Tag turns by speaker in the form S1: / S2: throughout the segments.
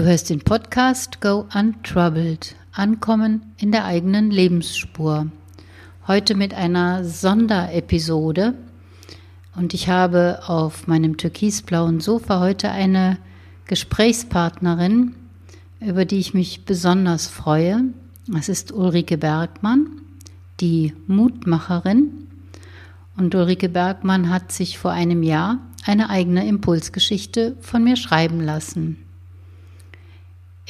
S1: Du hörst den Podcast Go Untroubled, Ankommen in der eigenen Lebensspur. Heute mit einer Sonderepisode. Und ich habe auf meinem türkisblauen Sofa heute eine Gesprächspartnerin, über die ich mich besonders freue. Es ist Ulrike Bergmann, die Mutmacherin. Und Ulrike Bergmann hat sich vor einem Jahr eine eigene Impulsgeschichte von mir schreiben lassen.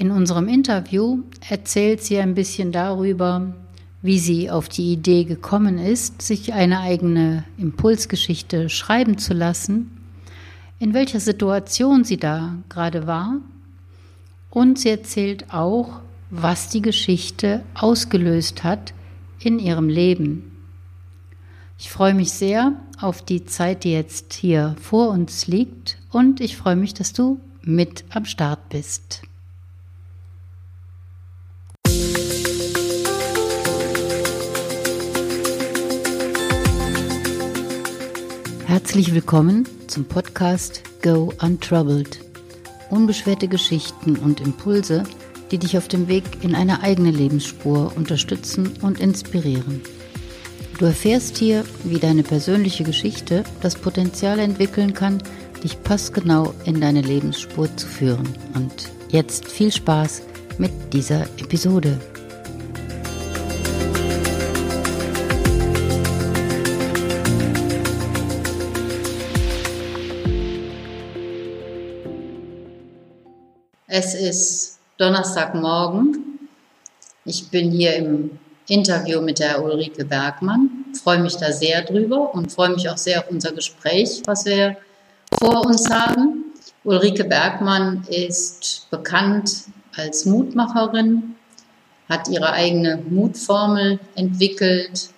S1: In unserem Interview erzählt sie ein bisschen darüber, wie sie auf die Idee gekommen ist, sich eine eigene Impulsgeschichte schreiben zu lassen, in welcher Situation sie da gerade war und sie erzählt auch, was die Geschichte ausgelöst hat in ihrem Leben. Ich freue mich sehr auf die Zeit, die jetzt hier vor uns liegt und ich freue mich, dass du mit am Start bist. Herzlich willkommen zum Podcast Go Untroubled. Unbeschwerte Geschichten und Impulse, die dich auf dem Weg in eine eigene Lebensspur unterstützen und inspirieren. Du erfährst hier, wie deine persönliche Geschichte das Potenzial entwickeln kann, dich passgenau in deine Lebensspur zu führen. Und jetzt viel Spaß mit dieser Episode. Es ist Donnerstagmorgen. Ich bin hier im Interview mit der Ulrike Bergmann. Freue mich da sehr drüber und freue mich auch sehr auf unser Gespräch, was wir vor uns haben. Ulrike Bergmann ist bekannt als Mutmacherin, hat ihre eigene Mutformel entwickelt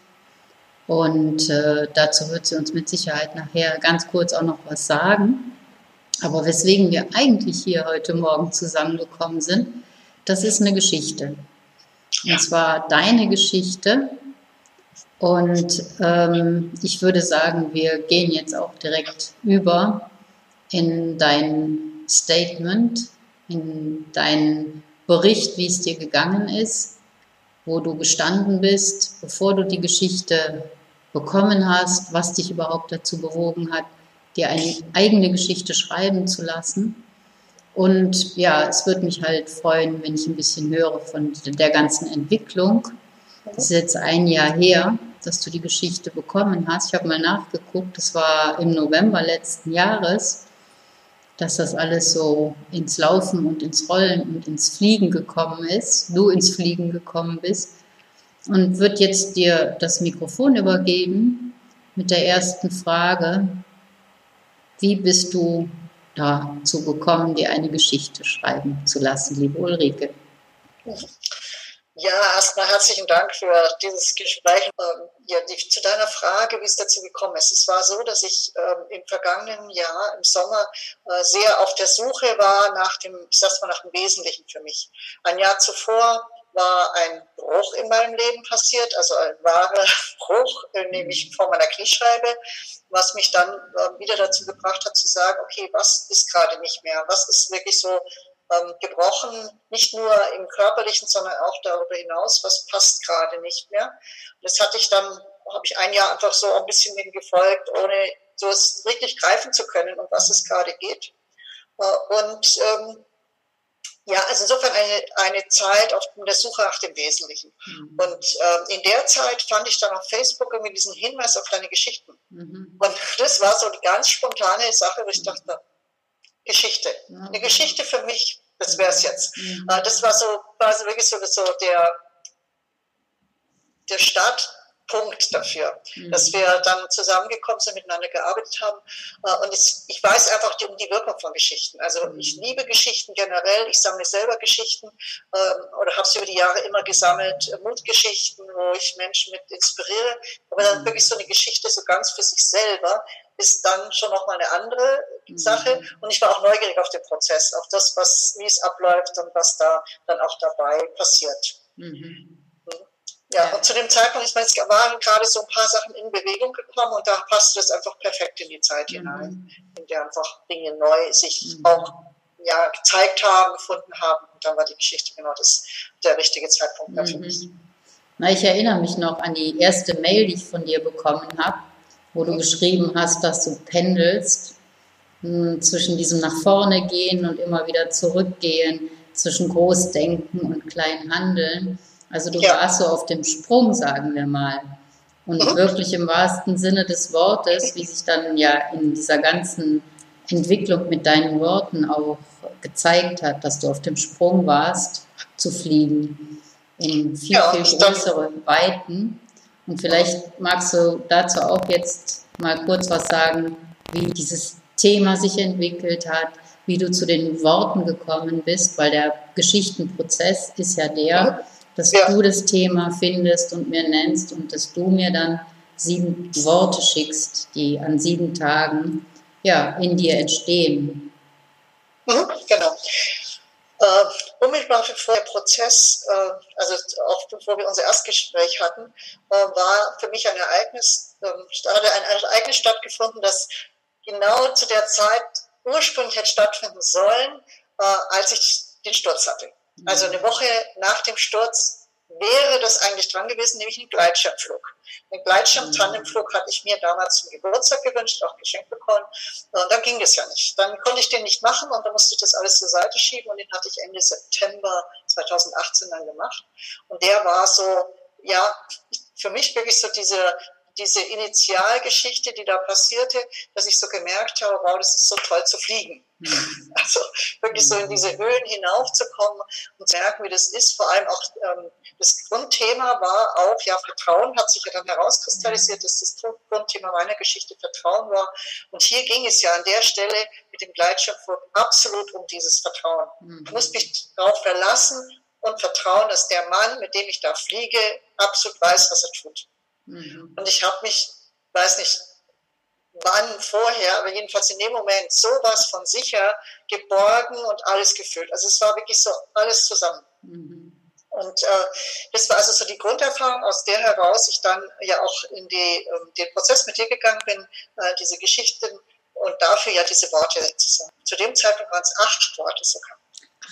S1: und äh, dazu wird sie uns mit Sicherheit nachher ganz kurz auch noch was sagen. Aber weswegen wir eigentlich hier heute Morgen zusammengekommen sind, das ist eine Geschichte. Und zwar deine Geschichte. Und ähm, ich würde sagen, wir gehen jetzt auch direkt über in dein Statement, in deinen Bericht, wie es dir gegangen ist, wo du gestanden bist, bevor du die Geschichte bekommen hast, was dich überhaupt dazu bewogen hat, dir eine eigene Geschichte schreiben zu lassen. Und ja, es würde mich halt freuen, wenn ich ein bisschen höre von der ganzen Entwicklung. Das ist jetzt ein Jahr her, dass du die Geschichte bekommen hast. Ich habe mal nachgeguckt, das war im November letzten Jahres, dass das alles so ins Laufen und ins Rollen und ins Fliegen gekommen ist, du ins Fliegen gekommen bist. Und wird jetzt dir das Mikrofon übergeben mit der ersten Frage, wie bist du dazu gekommen, dir eine Geschichte schreiben zu lassen, liebe Ulrike?
S2: Ja, erstmal herzlichen Dank für dieses Gespräch. Ähm, ja, zu deiner Frage, wie es dazu gekommen ist. Es war so, dass ich ähm, im vergangenen Jahr im Sommer äh, sehr auf der Suche war nach dem, ich sag's mal, nach dem Wesentlichen für mich. Ein Jahr zuvor war ein Bruch in meinem Leben passiert, also ein wahrer Bruch, äh, nämlich vor meiner Kniescheibe, was mich dann äh, wieder dazu gebracht hat zu sagen, okay, was ist gerade nicht mehr? Was ist wirklich so ähm, gebrochen, nicht nur im körperlichen, sondern auch darüber hinaus, was passt gerade nicht mehr? Und das hatte ich dann, habe ich ein Jahr einfach so ein bisschen dem gefolgt, ohne so es wirklich greifen zu können, um was es gerade geht. Äh, und ähm, ja, also insofern eine, eine Zeit auf der Suche nach dem Wesentlichen. Mhm. Und äh, in der Zeit fand ich dann auf Facebook irgendwie diesen Hinweis auf deine Geschichten. Mhm. Und das war so eine ganz spontane Sache, wo ich dachte, Geschichte. Mhm. Eine Geschichte für mich, das wäre es jetzt. Mhm. Äh, das war so quasi wirklich so, so der, der Start Punkt dafür, mhm. dass wir dann zusammengekommen sind, miteinander gearbeitet haben. Äh, und ich weiß einfach um die Wirkung von Geschichten. Also mhm. ich liebe Geschichten generell. Ich sammle selber Geschichten ähm, oder habe sie über die Jahre immer gesammelt. Mutgeschichten, wo ich Menschen mit inspiriere. Aber dann mhm. wirklich so eine Geschichte so ganz für sich selber ist dann schon nochmal eine andere mhm. Sache. Und ich war auch neugierig auf den Prozess, auf das, was, wie es abläuft und was da dann auch dabei passiert. Mhm. Ja, und zu dem Zeitpunkt, ich meine, es waren gerade so ein paar Sachen in Bewegung gekommen und da passte das einfach perfekt in die Zeit mhm. hinein, in der einfach Dinge neu sich mhm. auch ja, gezeigt haben, gefunden haben. Und dann war die Geschichte genau das, der richtige Zeitpunkt mhm. für mich.
S1: Na, ich erinnere mich noch an die erste Mail, die ich von dir bekommen habe, wo du mhm. geschrieben hast, dass du pendelst mh, hm, zwischen diesem nach vorne gehen und immer wieder zurückgehen, zwischen Großdenken und Kleinhandeln. Also du ja. warst so auf dem Sprung, sagen wir mal. Und mhm. wirklich im wahrsten Sinne des Wortes, wie sich dann ja in dieser ganzen Entwicklung mit deinen Worten auch gezeigt hat, dass du auf dem Sprung warst, abzufliegen in viel, ja, viel größere Weiten. Und vielleicht magst du dazu auch jetzt mal kurz was sagen, wie dieses Thema sich entwickelt hat, wie du zu den Worten gekommen bist, weil der Geschichtenprozess ist ja der, dass ja. du das Thema findest und mir nennst und dass du mir dann sieben Worte schickst, die an sieben Tagen ja, in dir entstehen.
S2: Mhm, genau. Äh, unmittelbar bevor der Prozess, äh, also auch bevor wir unser Erstgespräch hatten, äh, war für mich ein Ereignis, äh, hatte ein Ereignis stattgefunden, das genau zu der Zeit ursprünglich hätte stattfinden sollen, äh, als ich den Sturz hatte. Also eine Woche nach dem Sturz wäre das eigentlich dran gewesen, nämlich ein Gleitschirmflug. Den Gleitschirm-Tandemflug hatte ich mir damals zum Geburtstag gewünscht, auch geschenkt bekommen. Und dann ging das ja nicht. Dann konnte ich den nicht machen und dann musste ich das alles zur Seite schieben und den hatte ich Ende September 2018 dann gemacht. Und der war so, ja, für mich wirklich so diese diese Initialgeschichte, die da passierte, dass ich so gemerkt habe, wow, das ist so toll zu fliegen. Mhm. Also wirklich so in diese Höhen hinaufzukommen und zu merken, wie das ist. Vor allem auch ähm, das Grundthema war auch, ja, Vertrauen hat sich ja dann herauskristallisiert, dass das Grundthema meiner Geschichte Vertrauen war. Und hier ging es ja an der Stelle mit dem Gleitschirmflug absolut um dieses Vertrauen. Mhm. Ich muss mich darauf verlassen und vertrauen, dass der Mann, mit dem ich da fliege, absolut weiß, was er tut. Mhm. Und ich habe mich, weiß nicht, wann vorher, aber jedenfalls in dem Moment sowas von sicher geborgen und alles gefüllt. Also es war wirklich so alles zusammen. Mhm. Und äh, das war also so die Grunderfahrung, aus der heraus ich dann ja auch in die, äh, den Prozess mit dir gegangen bin, äh, diese Geschichten und dafür ja diese Worte zu sagen. Zu dem Zeitpunkt waren es acht Worte sogar.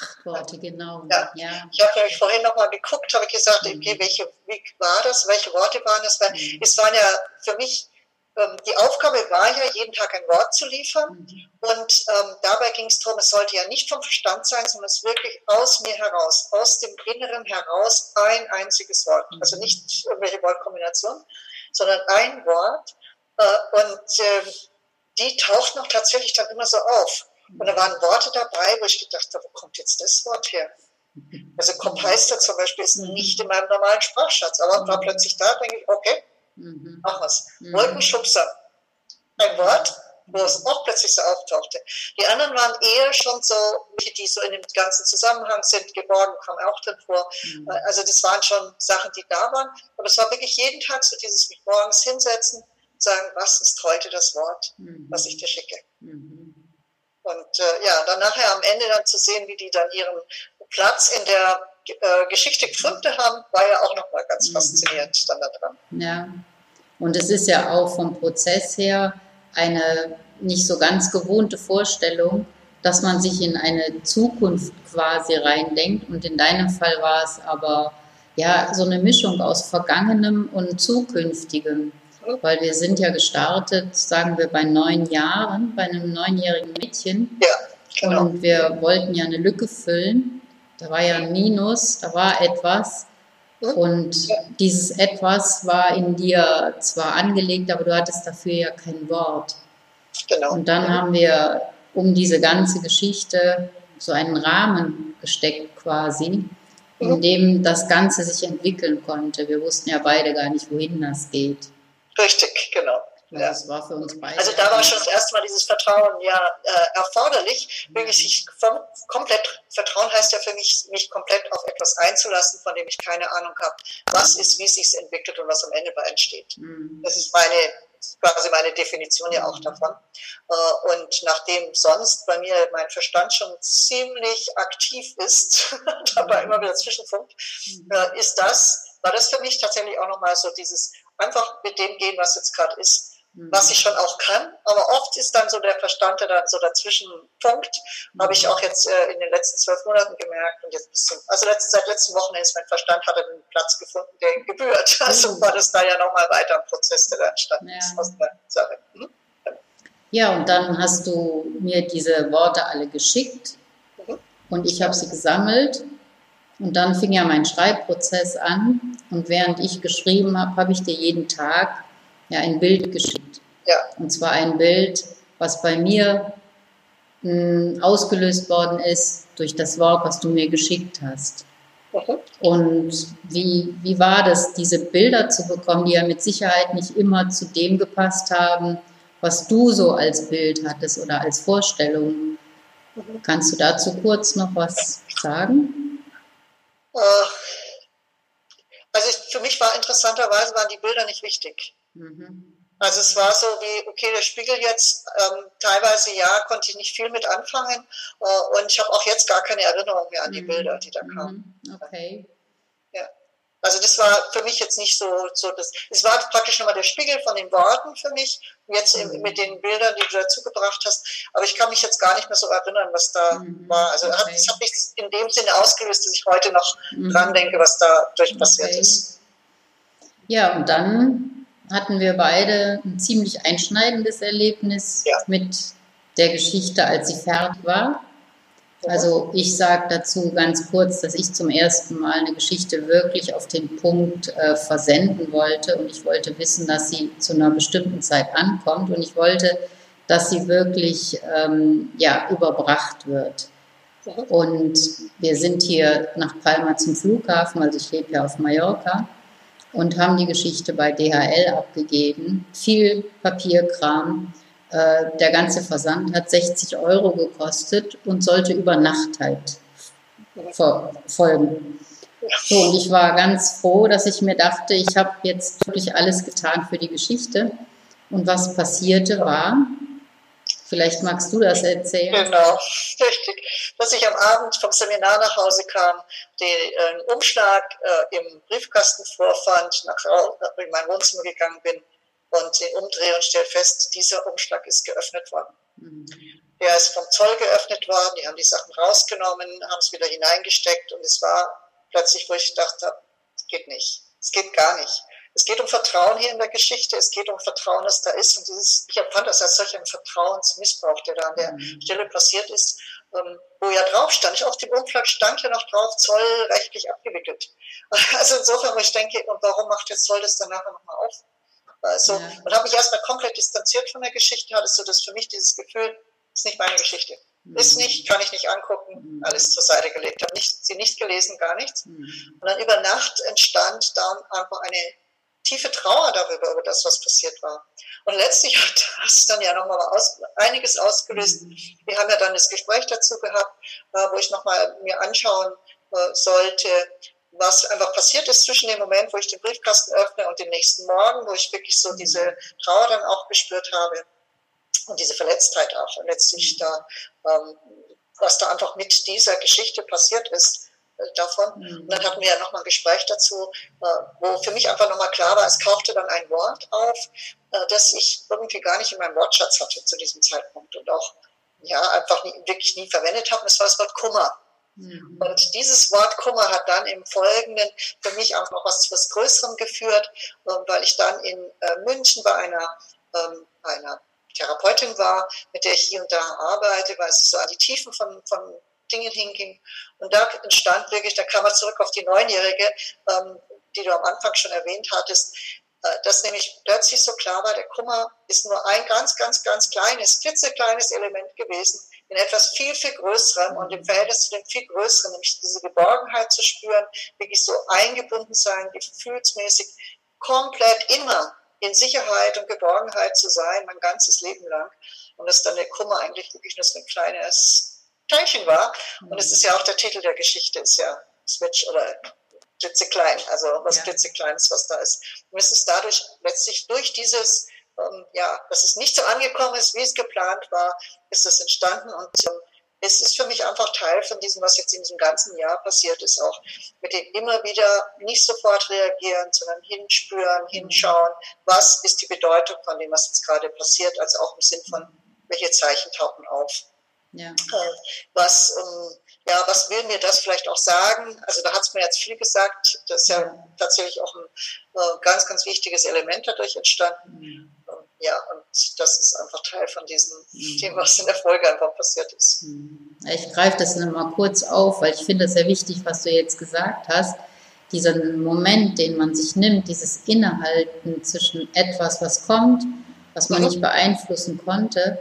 S1: Acht Worte, genau.
S2: Ja. ja. Ich habe nämlich vorhin nochmal geguckt, habe gesagt, mhm. okay, welche, wie war das, welche Worte waren das? Weil mhm. es waren ja für mich, ähm, die Aufgabe war ja, jeden Tag ein Wort zu liefern. Mhm. Und ähm, dabei ging es darum, es sollte ja nicht vom Verstand sein, sondern es wirklich aus mir heraus, aus dem Inneren heraus ein einziges Wort. Also mhm. nicht irgendwelche Wortkombinationen, sondern ein Wort. Äh, und äh, die taucht noch tatsächlich dann immer so auf. Und da waren Worte dabei, wo ich gedacht habe, wo kommt jetzt das Wort her? Also Kompeister zum Beispiel ist mhm. nicht in meinem normalen Sprachschatz, aber war mhm. plötzlich da, denke ich, okay, mhm. machen wir's. Wolkenschubser, ein Wort, wo es auch plötzlich so auftauchte. Die anderen waren eher schon so, die so in dem ganzen Zusammenhang sind, geborgen, kamen auch dann vor. Also das waren schon Sachen, die da waren, aber es war wirklich jeden Tag so dieses mich morgens hinsetzen, sagen, was ist heute das Wort, was ich dir schicke. Und äh, ja, dann nachher am Ende dann zu sehen, wie die dann ihren Platz in der äh, Geschichte gefunden haben, war ja auch nochmal ganz mhm. faszinierend dann da dran.
S1: Ja, und es ist ja auch vom Prozess her eine nicht so ganz gewohnte Vorstellung, dass man sich in eine Zukunft quasi reindenkt. Und in deinem Fall war es aber ja so eine Mischung aus Vergangenem und Zukünftigem weil wir sind ja gestartet, sagen wir, bei neun Jahren, bei einem neunjährigen Mädchen.
S2: Ja, genau.
S1: Und wir wollten ja eine Lücke füllen. Da war ja ein Minus, da war etwas. Mhm. Und dieses etwas war in dir zwar angelegt, aber du hattest dafür ja kein Wort. Genau. Und dann haben wir um diese ganze Geschichte so einen Rahmen gesteckt quasi, in mhm. dem das Ganze sich entwickeln konnte. Wir wussten ja beide gar nicht, wohin das geht.
S2: Richtig, genau.
S1: Ja, das war für uns beide.
S2: Also da war schon das erste Mal dieses Vertrauen ja äh, erforderlich. Wirklich sich vom, komplett, Vertrauen heißt ja für mich, mich komplett auf etwas einzulassen, von dem ich keine Ahnung habe, was ist, wie es sich entwickelt und was am Ende bei entsteht. Mhm. Das ist meine, quasi meine Definition ja auch mhm. davon. Äh, und nachdem sonst bei mir mein Verstand schon ziemlich aktiv ist, dabei immer wieder zwischenfunkt, mhm. äh, ist das, war das für mich tatsächlich auch nochmal so dieses einfach mit dem gehen, was jetzt gerade ist. mhm. was ich schon auch kann. Aber oft ist dann so der Verstand, der dann so dazwischen funkt, mhm. habe ich auch jetzt äh, in den letzten zwölf Monaten gemerkt. Und jetzt bis zum, also letzt, seit letzten Wochen ist mein Verstand hatte einen Platz gefunden, der ihm gebührt. Also mhm. war das da ja nochmal weiter ein Prozess, der da entstanden ja. ist aus der Sache. Mhm.
S1: Ja, und dann hast du mir diese Worte alle geschickt mhm. und ich habe sie gesammelt. Und dann fing ja mein Schreibprozess an. Und während ich geschrieben habe, habe ich dir jeden Tag ja ein Bild geschickt. Ja. Und zwar ein Bild, was bei mir mh, hm, ausgelöst worden ist durch das Wort, was du mir geschickt hast. Mhm. Und wie, wie war das, diese Bilder zu bekommen, die ja mit Sicherheit nicht immer zu dem gepasst haben, was du so als Bild hattest oder als Vorstellung. Kannst du dazu kurz noch was sagen?
S2: Äh, also für mich war interessanterweise waren die Bilder nicht wichtig. Mhm. Also es war so wie, okay, der Spiegel jetzt, ähm, teilweise ja, konnte ich nicht viel mit anfangen äh, und ich habe auch jetzt gar keine Erinnerung mehr an die mhm. Bilder, die da kamen.
S1: Mhm. Okay.
S2: Also das war für mich jetzt nicht so, so das, es war praktisch nochmal der Spiegel von den Worten für mich, jetzt mhm. mit den Bildern, die du dazu gebracht hast. Aber ich kann mich jetzt gar nicht mehr so erinnern, was da mhm. war. Also okay. es hat nichts in dem Sinne ausgelöst, dass ich heute noch mhm. dran denke, was da durch passiert okay. ist.
S1: Ja, und dann hatten wir beide ein ziemlich einschneidendes Erlebnis ja. mit der Geschichte, als sie fertig war. Also ich sage dazu ganz kurz, dass ich zum ersten Mal eine Geschichte wirklich auf den Punkt äh, versenden wollte und ich wollte wissen, dass sie zu einer bestimmten Zeit ankommt und ich wollte, dass sie wirklich ähm, ja, überbracht wird. Und wir sind hier nach Palma zum Flughafen, also ich lebe ja auf Mallorca und haben die Geschichte bei DHL abgegeben. Viel Papierkram äh, der ganze Versand hat 60 Euro gekostet und sollte über Nacht halt folgen. So, und ich war ganz froh, dass ich mir dachte, ich habe jetzt wirklich alles getan für die Geschichte. Und was passierte war, vielleicht magst du das erzählen.
S2: Genau, richtig. Dass ich am Abend vom Seminar nach Hause kam, den äh, Umschlag äh, im Briefkasten vorfand, nach, in mein Wohnzimmer gegangen bin und den umdrehe und stelle fest, dieser Umschlag ist geöffnet worden. Mhm. Der ist vom Zoll geöffnet worden, die haben die Sachen rausgenommen, haben es wieder hineingesteckt und es war plötzlich, wo ich dachte, es geht nicht, es geht gar nicht. Es geht um Vertrauen hier in der Geschichte, es geht um Vertrauen, das da ist und dieses, ich empfand das als solch ein Vertrauensmissbrauch, der da an der mhm. Stelle passiert ist, ähm, wo ja drauf stand, ich auf dem Umschlag stand ja noch drauf, Zoll rechtlich abgewickelt. Also insofern, wo ich denke, und warum macht der Zoll das dann nachher nochmal auf? Also, ja. und habe mich erstmal komplett distanziert von der Geschichte, hatte so das für mich dieses Gefühl, ist nicht meine Geschichte. Mhm. Ist nicht, kann ich nicht angucken, mhm. alles zur Seite gelegt. Habe nicht, sie nicht gelesen, gar nichts. Mhm. Und dann über Nacht entstand dann einfach eine tiefe Trauer darüber, über das, was passiert war. Und letztlich hat das dann ja nochmal aus, einiges ausgelöst. Mhm. Wir haben ja dann das Gespräch dazu gehabt, äh, wo ich nochmal mir anschauen äh, sollte, was einfach passiert ist zwischen dem Moment, wo ich den Briefkasten öffne und dem nächsten Morgen, wo ich wirklich so diese Trauer dann auch gespürt habe und diese Verletztheit auch und letztlich da, ähm, was da einfach mit dieser Geschichte passiert ist äh, davon. Mhm. Und dann hatten wir ja nochmal ein Gespräch dazu, äh, wo für mich einfach nochmal klar war, es tauchte dann ein Wort auf, äh, das ich irgendwie gar nicht in meinem Wortschatz hatte zu diesem Zeitpunkt und auch ja einfach nie, wirklich nie verwendet habe. Und das war das Wort Kummer. Mhm. Und dieses Wort Kummer hat dann im Folgenden für mich auch noch was was Größerem geführt, ähm, weil ich dann in äh, München bei einer, ähm, einer Therapeutin war, mit der ich hier und da arbeite, weil es so an die Tiefen von, von Dingen hinging. Und da entstand wirklich, da kam man zurück auf die Neunjährige, ähm, die du am Anfang schon erwähnt hattest, äh, dass nämlich plötzlich so klar war, der Kummer ist nur ein ganz, ganz, ganz kleines, klitzekleines Element gewesen in etwas viel, viel Größerem und im Verhältnis zu dem viel Größeren, nämlich diese Geborgenheit zu spüren, wirklich so eingebunden sein, gefühlsmäßig komplett immer in Sicherheit und Geborgenheit zu sein, mein ganzes Leben lang. Und dass dann der Kummer eigentlich wirklich nur so ein kleines Teilchen war. Und es ist ja auch der Titel der Geschichte, ist ja Switch oder klitzeklein, also was ja. klitzekleines, was da ist. Und es ist dadurch letztlich durch dieses ähm, ja, dass es nicht so angekommen ist, wie es geplant war, ist das entstanden und ähm, es ist für mich einfach Teil von diesem, was jetzt in diesem ganzen Jahr passiert ist, auch mit dem immer wieder nicht sofort reagieren, sondern hinspüren, hinschauen, was ist die Bedeutung von dem, was jetzt gerade passiert, also auch im Sinn von, welche Zeichen tauchen auf. Ja. Äh, was, ähm, ja, was will mir das vielleicht auch sagen? Also da hat es mir jetzt viel gesagt, das ist ja tatsächlich auch ein äh, ganz, ganz wichtiges Element dadurch entstanden. Mhm ja, und das ist einfach Teil von diesem mhm. Thema, was in der Folge einfach passiert ist. Mhm.
S1: Ich greife das nochmal kurz auf, weil ich finde es sehr wichtig, was du jetzt gesagt hast. Dieser Moment, den man sich nimmt, dieses Innehalten zwischen etwas, was kommt, was man mhm. nicht beeinflussen konnte,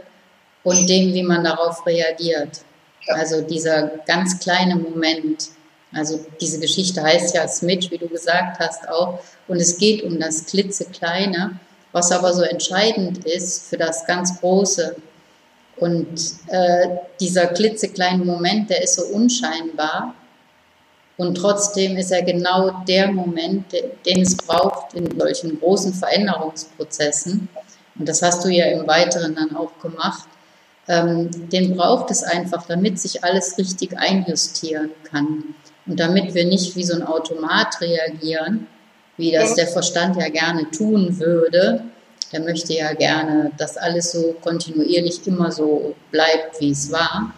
S1: und dem, wie man darauf reagiert. Ja. Also dieser ganz kleine Moment. Also diese Geschichte heißt ja Smidge, wie du gesagt hast auch. Und es geht um das klitzekleine was aber so entscheidend ist für das ganz Große. Und äh, dieser klitzekleine Moment, der ist so unscheinbar. Und trotzdem ist er genau der Moment, den es braucht in solchen großen Veränderungsprozessen. Und das hast du ja im Weiteren dann auch gemacht. Ähm, den braucht es einfach, damit sich alles richtig einjustieren kann. Und damit wir nicht wie so ein Automat reagieren, wie das der Verstand ja gerne tun würde. Der möchte ja gerne, dass alles so kontinuierlich immer so bleibt, wie es war.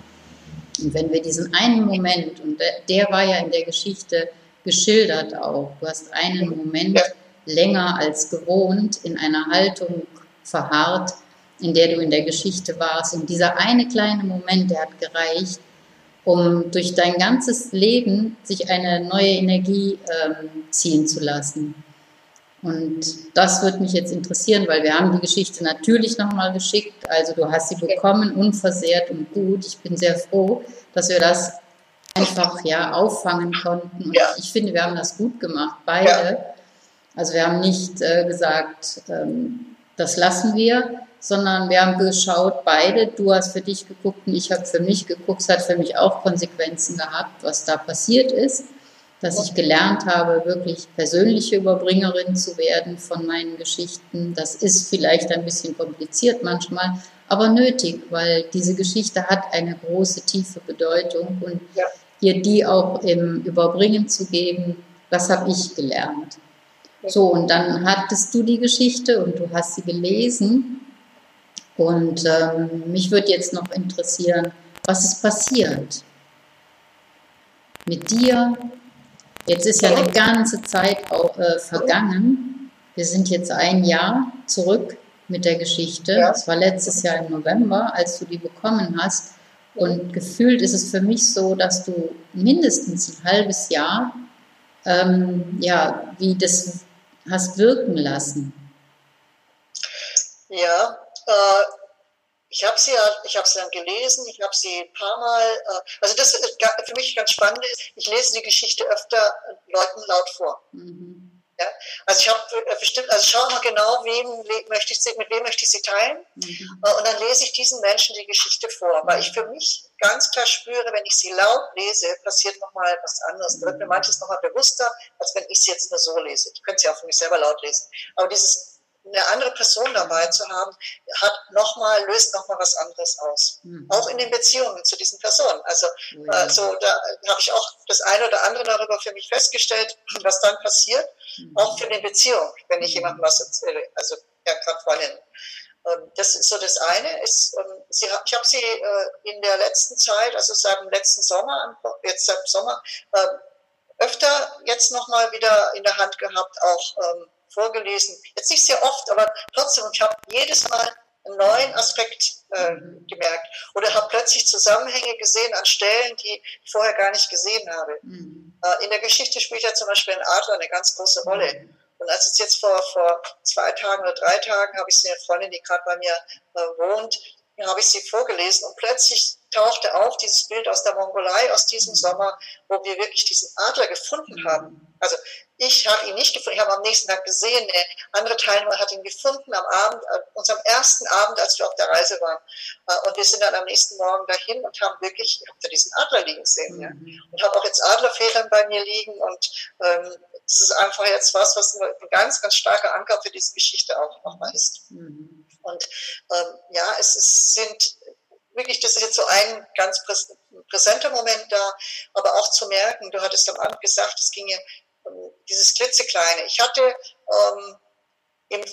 S1: Und wenn wir diesen einen Moment, und der, war ja in der Geschichte geschildert auch, du hast einen Moment länger als gewohnt in einer Haltung verharrt, in der du in der Geschichte warst. Und dieser eine kleine Moment, der hat gereicht, um durch dein ganzes Leben sich eine neue Energie ähm, ziehen zu lassen. Und das würde mich jetzt interessieren, weil wir haben die Geschichte natürlich nochmal geschickt. Also du hast sie bekommen, unversehrt und gut. Ich bin sehr froh, dass wir das einfach ja auffangen konnten. Und ja. ich finde, wir haben das gut gemacht, beide. Ja. Also wir haben nicht äh, gesagt, ähm, das lassen wir, sondern wir haben geschaut, beide, du hast für dich geguckt und ich habe für mich geguckt, es hat für mich auch Konsequenzen gehabt, was da passiert ist, dass ich gelernt habe, wirklich persönliche Überbringerin zu werden von meinen Geschichten. Das ist vielleicht ein bisschen kompliziert manchmal, aber nötig, weil diese Geschichte hat eine große, tiefe Bedeutung und ja. ihr die auch im Überbringen zu geben, das habe ich gelernt. So, und dann hattest du die Geschichte und du hast sie gelesen und ähm, mich würde jetzt noch interessieren, was ist passiert mit dir? Jetzt ist ja eine ganze Zeit auch, äh, vergangen. Wir sind jetzt ein Jahr zurück mit der Geschichte. Ja. Das war letztes Jahr im November, als du die bekommen hast. Und gefühlt ist es für mich so, dass du mindestens ein halbes Jahr ähm, ja, wie das hast wirken lassen.
S2: Ja, äh, ich habe sie ja, ich habe sie dann gelesen, ich habe sie ein paar Mal, äh, also das ist für mich ganz spannend ist, ich lese die Geschichte öfter Leuten laut vor. Mhm. Ja? Also ich habe äh, bestimmt, also schau mal genau, wem möchte ich sie, mit wem möchte ich sie teilen. Mhm. Äh, und dann lese ich diesen Menschen die Geschichte vor, weil ich für mich ganz klar spüre, wenn ich sie laut lese, passiert nochmal was anderes. Da wird mir manches nochmal bewusster, als wenn ich sie jetzt nur so lese. Ich könnte sie auch für mich selber laut lesen. Aber dieses eine andere Person dabei zu haben, hat noch mal, löst nochmal was anderes aus. Mhm. Auch in den Beziehungen zu diesen Personen. Also mhm. äh, so, da habe ich auch das eine oder andere darüber für mich festgestellt, was dann passiert, mhm. auch für die Beziehung, wenn ich mhm. jemandem was erzähle. Also ja, gerade vorhin. Ähm, das ist so das eine. Ist, ähm, sie, ich habe sie äh, in der letzten Zeit, also seit dem letzten Sommer, jetzt seit dem Sommer, äh, öfter jetzt nochmal wieder in der Hand gehabt, auch ähm, vorgelesen. Jetzt nicht sehr oft, aber trotzdem. Und ich habe jedes Mal einen neuen Aspekt äh, gemerkt oder habe plötzlich Zusammenhänge gesehen an Stellen, die ich vorher gar nicht gesehen habe. Mhm. Äh, in der Geschichte spielt ja zum Beispiel ein Adler eine ganz große Rolle. Mhm. Und als es jetzt vor, vor zwei Tagen oder drei Tagen habe ich eine Freundin, die gerade bei mir äh, wohnt, habe ich sie vorgelesen und plötzlich tauchte auf dieses Bild aus der Mongolei aus diesem Sommer, wo wir wirklich diesen Adler gefunden haben. Also ich habe ihn nicht gefunden, ich habe am nächsten Tag gesehen, andere Teilnehmer hat ihn gefunden am Abend, an unserem ersten Abend, als wir auf der Reise waren. Äh, und wir sind dann am nächsten Morgen dahin und haben wirklich, ich habe da diesen Adler liegen sehen. Ja. Und habe auch jetzt Adlerfedern bei mir liegen und ähm, das ist einfach jetzt was, was ein ganz, ganz starker Anker für diese Geschichte auch nochmal ist. Mhm. Und ähm, ja, es ist, sind wirklich, das ist jetzt so ein ganz präsenter Moment da, aber auch zu merken, du hattest am Anfang gesagt, es ging ja um dieses klitzekleine. Ich hatte ähm, im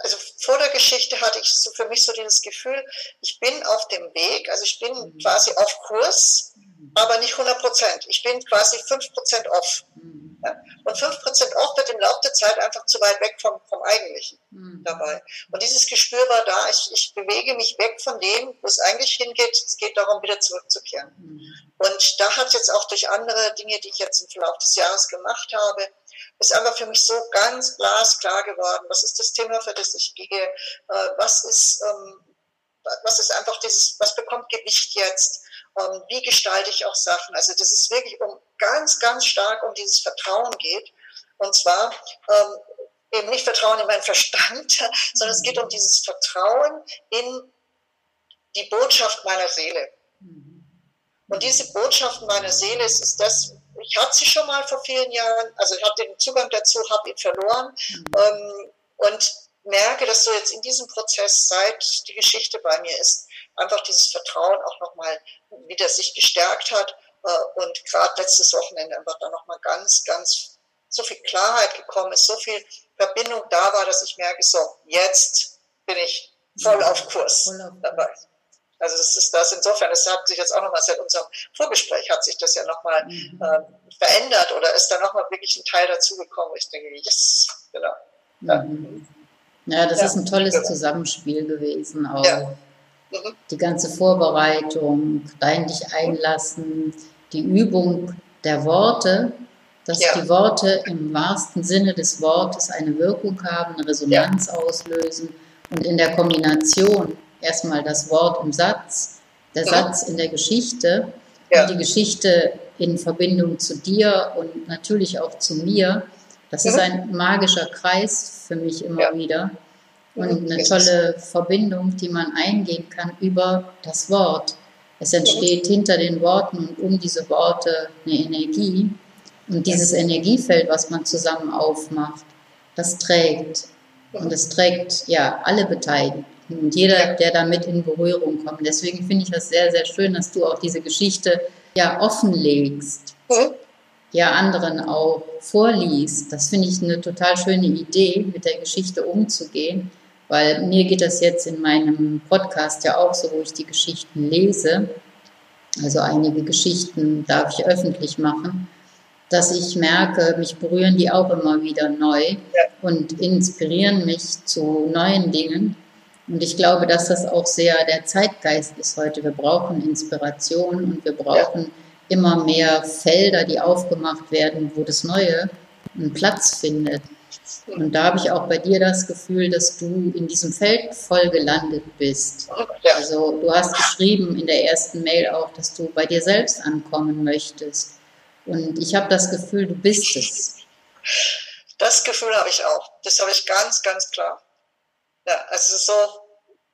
S2: also vor der Geschichte hatte ich so für mich so dieses Gefühl, ich bin auf dem Weg, also ich bin mhm. quasi auf Kurs. Aber nicht 100 Prozent. Ich bin quasi 5 Prozent off. Mhm. Ja? Und 5 Prozent off wird im Laufe der Zeit einfach zu weit weg vom, vom Eigentlichen mhm. dabei. Und dieses Gespür war da, ich, ich bewege mich weg von dem, wo es eigentlich hingeht. Es geht darum, wieder zurückzukehren. Mhm. Und da hat jetzt auch durch andere Dinge, die ich jetzt im Verlauf des Jahres gemacht habe, ist einfach für mich so ganz glasklar geworden. Was ist das Thema, für das ich gehe? Äh, was ist, ähm, was ist einfach dieses, was bekommt Gewicht jetzt? Ähm, wie gestalte ich auch Sachen? Also, dass es wirklich um ganz, ganz stark um dieses Vertrauen geht. Und zwar, ähm, eben nicht Vertrauen in meinen Verstand, sondern es geht um dieses Vertrauen in die Botschaft meiner Seele. Und diese Botschaft meiner Seele ist, ist das, ich hatte sie schon mal vor vielen Jahren, also ich hatte den Zugang dazu, habe ihn verloren mhm. ähm, und merke, dass so jetzt in diesem Prozess, seit die Geschichte bei mir ist, einfach dieses Vertrauen auch nochmal wieder sich gestärkt hat äh, und gerade letztes Wochenende einfach da nochmal ganz, ganz so viel Klarheit gekommen ist, so viel Verbindung da war, dass ich merke, so, jetzt bin ich voll auf Kurs dabei. Also das ist das insofern, es hat sich jetzt auch nochmal seit unserem Vorgespräch hat sich das ja nochmal mhm. ähm, verändert oder ist da nochmal wirklich ein Teil dazugekommen, wo ich denke, yes, genau.
S1: Ja, mhm. ja das ja, ist ein tolles. Zusammenspiel gewesen auch. Ja. Mhm. Die ganze Vorbereitung, dein dich einlassen, die Übung der Worte, dass ja. die Worte im wahrsten Sinne des Wortes eine Wirkung haben, eine Resonanz auslösen und in der Kombination erstmal das Wort im Satz, der ja. Satz in der Geschichte ja. und die Geschichte in Verbindung zu dir und natürlich auch zu mir. Das ja. ist ein magischer Kreis für mich immer wieder und eine tolle Verbindung, die man eingehen kann über das Wort. Es entsteht hinter den Worten und um diese Worte eine Energie. Und dieses Energiefeld, was man zusammen aufmacht, das trägt. Und es trägt ja alle Beteiligten und jeder, der damit in Berührung kommt. Deswegen finde ich das sehr, sehr schön, dass du auch diese Geschichte ja offenlegst. Mhm. Ja, anderen auch vorliest. Das finde ich eine total schöne Idee, mit der Geschichte umzugehen. Weil mir geht das jetzt in meinem Podcast ja auch so, wo ich die Geschichten lese. Also einige Geschichten darf ich öffentlich machen dass ich merke, mich berühren die auch immer wieder neu und inspirieren mich zu neuen Dingen. Und ich glaube, dass das auch sehr der Zeitgeist ist heute. Wir brauchen Inspiration und wir brauchen ja. immer mehr Felder, die aufgemacht werden, wo das Neue einen Platz findet. Und da habe ich auch bei dir das Gefühl, dass du in diesem Feld voll gelandet bist. Also du hast geschrieben in der ersten Mail auch, dass du bei dir selbst ankommen möchtest. Und ich habe das Gefühl, du bist es.
S2: Das Gefühl habe ich auch. Das habe ich ganz, ganz klar. Ja, also so,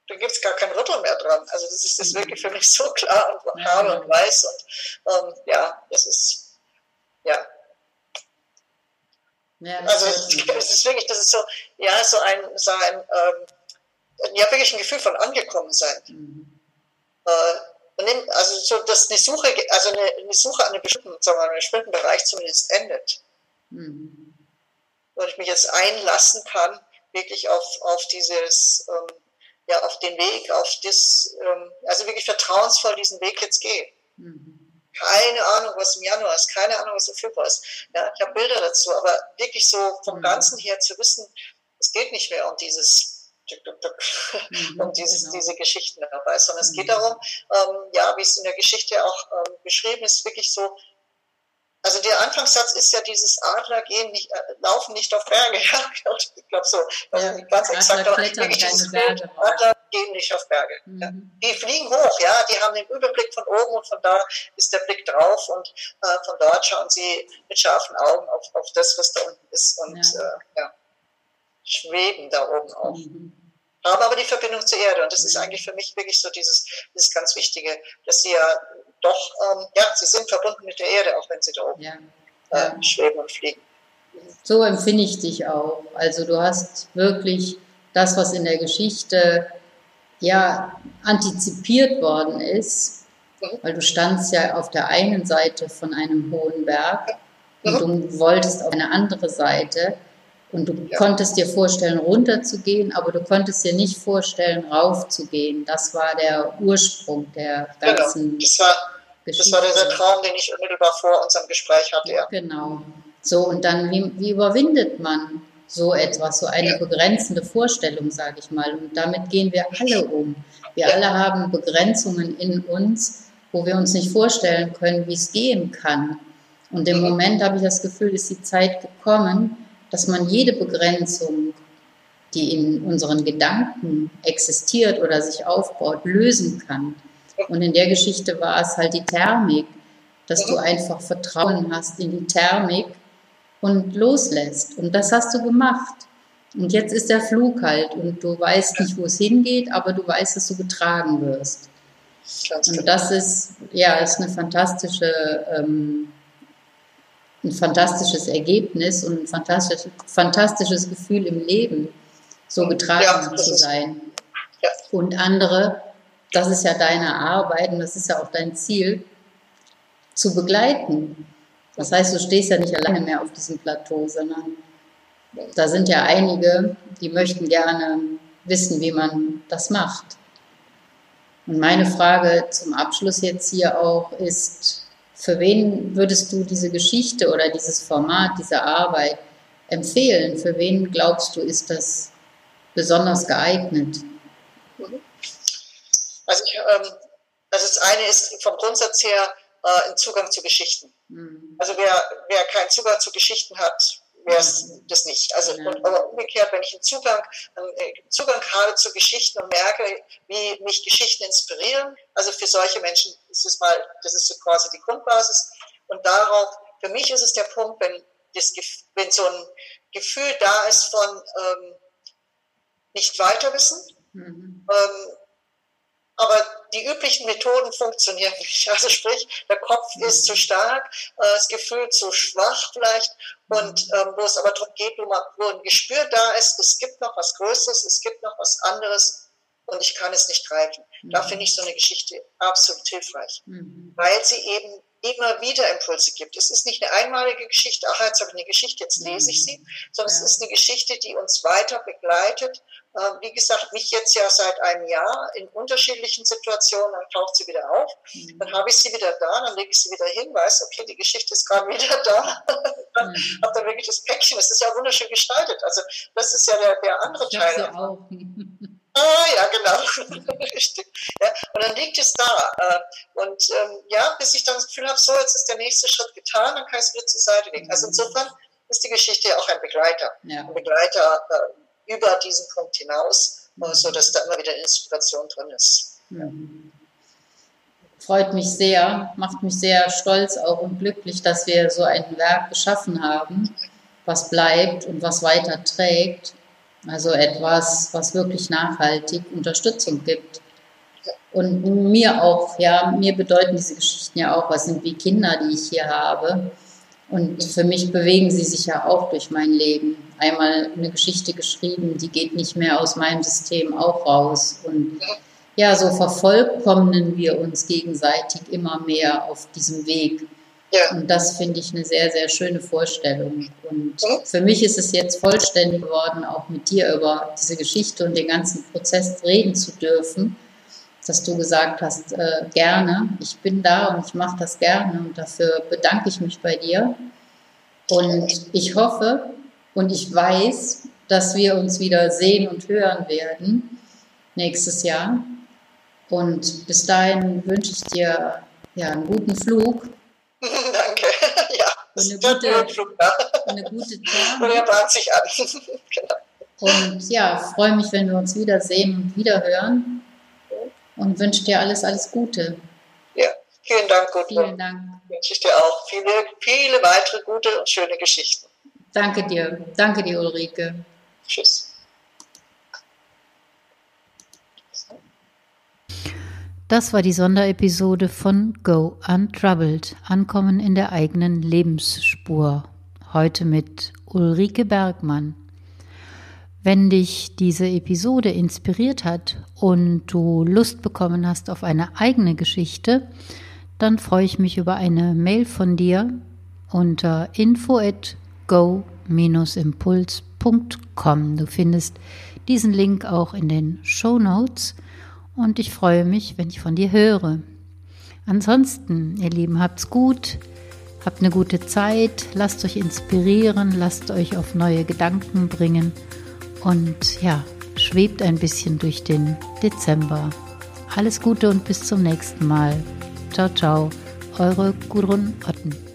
S2: da gibt es gar kein Rütteln mehr dran. Also das ist, das ist wirklich für mich so klar und hart und weiß und ähm, ja, das ist, ja. Ja also es ist wirklich, das ist so, ja, so ein, so ein ähm, ja, wirklich ein Gefühl von angekommen sein. Mhm. Äh, also so, dass eine Suche, also eine, eine Suche an einem bestimmten, sagen wir mal, einem bestimmten Bereich zumindest endet. Mhm. Und ich mich jetzt einlassen kann, wirklich auf, auf dieses, ähm, ja, auf den Weg, auf das, ähm, also wirklich vertrauensvoll diesen Weg jetzt gehe. Mhm. Keine Ahnung, was im Januar ist, keine Ahnung, was im Februar ist. Ja, ich habe Bilder dazu, aber wirklich so vom mhm. Ganzen her zu wissen, es geht nicht mehr um dieses mhm, um dieses, genau. diese Geschichten dabei, sondern es geht mhm. darum, ähm, ja, wie es in der Geschichte auch ähm, beschrieben ist, wirklich so also der Anfangssatz ist ja dieses Adler gehen nicht, äh, laufen nicht auf Berge. Ja, ich glaube so. Ja, ganz exakt. Aber dieses Bild, Adler gehen nicht auf Berge. Mhm. Ja. Die fliegen hoch, ja, die haben den Überblick von oben und von da ist der Blick drauf und äh, von dort schauen sie mit scharfen Augen auf, auf das, was da unten ist und ja. Äh, ja schweben da oben auf. Mhm haben aber die Verbindung zur Erde. Und das ist mhm. eigentlich für mich wirklich so dieses, dieses ganz Wichtige, dass sie ja doch, ähm, ja, sie sind verbunden mit der Erde, auch wenn sie da oben ja. Äh, schweben und fliegen.
S1: So empfinde ich dich auch. Also du hast wirklich das, was in der Geschichte ja antizipiert worden ist, mhm. weil du standst ja auf der einen Seite von einem hohen Berg und mhm. du wolltest auf eine andere Seite und du ja. konntest dir vorstellen, runterzugehen, aber du konntest dir nicht vorstellen, raufzugehen. Das war der Ursprung der genau. ganzen
S2: genau. das war, Geschichte. Das war dieser Traum, den ich unmittelbar vor unserem Gespräch hatte. Ja.
S1: Genau. So, und dann, wie, wie überwindet man so etwas, so eine begrenzende Vorstellung, sage ich mal. Und damit gehen wir alle um. Wir alle haben Begrenzungen in uns, wo wir uns nicht vorstellen können, wie es gehen kann. Und im mhm. Moment habe ich das Gefühl, ist die Zeit gekommen, dass man jede Begrenzung, die in unseren Gedanken existiert oder sich aufbaut, lösen kann. Und in der Geschichte war es halt die Thermik, dass du einfach Vertrauen hast in die Thermik und loslässt. Und das hast du gemacht. Und jetzt ist der Flug halt und du weißt nicht, wo es hingeht, aber du weißt, dass du getragen wirst. und das ist, ja, ist eine fantastische, ähm, ein fantastisches Ergebnis und ein fantastisches, fantastisches Gefühl im Leben, so getragen ja, zu sein. Ja. Und andere, das ist ja deine Arbeit und das ist ja auch dein Ziel, zu begleiten. Das heißt, du stehst ja nicht alleine mehr auf diesem Plateau, sondern da sind ja einige, die möchten gerne wissen, wie man das macht. Und meine Frage zum Abschluss jetzt hier auch ist, für wen würdest du diese Geschichte oder dieses Format, diese Arbeit empfehlen? Für wen glaubst du, ist das besonders geeignet?
S2: Also, ich, ähm, also das eine ist vom Grundsatz her äh, ein Zugang zu Geschichten. Mhm. Also wer, wer keinen Zugang zu Geschichten hat, wäre es mhm. das nicht. Also ja. und, aber umgekehrt, wenn ich einen Zugang, einen äh, Zugang habe zu Geschichten und merke, wie mich Geschichten inspirieren, also für solche Menschen ist es mal, das ist so quasi die Grundbasis. Und darauf, für mich ist es der Punkt, wenn, das, wenn so ein Gefühl da ist von ähm, nicht weiterwissen, mhm. ähm, aber die üblichen Methoden funktionieren nicht. Also sprich, der Kopf ist zu stark, äh, das Gefühl zu schwach vielleicht und ähm, wo es aber darum geht, wo, ein Gespür da ist, es gibt noch was Größeres, es gibt noch was anderes und ich kann es nicht greifen. Mhm. Da finde ich so eine Geschichte absolut hilfreich, mhm. weil sie eben immer wieder Impulse gibt. Es ist nicht eine einmalige Geschichte, ach, jetzt habe ich eine Geschichte, jetzt lese ich sie, sondern ja. es ist eine Geschichte, die uns weiter begleitet. Ähm, wie gesagt, mich jetzt ja seit einem Jahr in unterschiedlichen Situationen, dann taucht sie wieder auf, mhm. dann habe ich sie wieder da, dann lege ich sie wieder hin, weiß, okay, die Geschichte ist gerade wieder da, dann mhm. habe dann wirklich das Päckchen, es ist ja wunderschön gestaltet. Also das ist ja der, der andere Teil. Ah, ja, genau. Richtig. Ja, und dann liegt es da. Äh, und ähm, ja, bis ich dann das Gefühl habe, so, jetzt ist der nächste Schritt getan, dann kann ich es wieder zur Seite legen. Also mhm. insofern ist die Geschichte auch ein Begleiter. Ja. Ein Begleiter äh, über diesen Punkt hinaus, äh, so dass da immer wieder Inspiration drin ist. Ja.
S1: Freut mich sehr, macht mich sehr stolz auch und glücklich, dass wir so ein Werk geschaffen haben, was bleibt und was weiter trägt also etwas, was wirklich nachhaltig Unterstützung gibt. Und mir auch, ja, mir bedeuten diese Geschichten ja auch was, sind wie Kinder, die ich hier habe. Und für mich bewegen sie sich ja auch durch mein Leben. Einmal eine Geschichte geschrieben, die geht nicht mehr aus meinem System auch raus. Und ja, so vervollkommnen wir uns gegenseitig immer mehr auf diesem Weg. Ja. Und das finde ich eine sehr, sehr schöne Vorstellung. Und für mich ist es jetzt vollständig geworden, auch mit dir über diese Geschichte und den ganzen Prozess reden zu dürfen, dass du gesagt hast, äh, gerne, ich bin da und ich mache das gerne und dafür bedanke ich mich bei dir. Und ich hoffe und ich weiß, dass wir uns wieder sehen und hören werden nächstes Jahr. Und bis dahin wünsche ich dir ja, einen guten Flug
S2: Danke. Ja,
S1: und eine gute, eine gute Therme.
S2: Und er bahnt sich an.
S1: genau. Und ja, freue mich, wenn wir uns wiedersehen und wiederhören. Und wünsche dir alles, alles Gute.
S2: Ja, vielen Dank, Gudrun.
S1: Vielen Dank.
S2: Wünsche ich dir auch viele, viele weitere gute und schöne Geschichten.
S1: Danke dir. Danke dir, Ulrike.
S2: Tschüss.
S1: Das war die Sonderepisode von Go Untroubled, Ankommen in der eigenen Lebensspur. Heute mit Ulrike Bergmann. Wenn dich diese Episode inspiriert hat und du Lust bekommen hast auf eine eigene Geschichte, dann freue ich mich über eine Mail von dir unter info at go-impuls.com. Du findest diesen Link auch in den Show Notes und ich freue mich, wenn ich von dir höre. Ansonsten, ihr Lieben, habt's gut, habt eine gute Zeit, lasst euch inspirieren, lasst euch auf neue Gedanken bringen und ja, schwebt ein bisschen durch den Dezember. Alles Gute und bis zum nächsten Mal. Ciao, ciao, eure Gudrun Otten.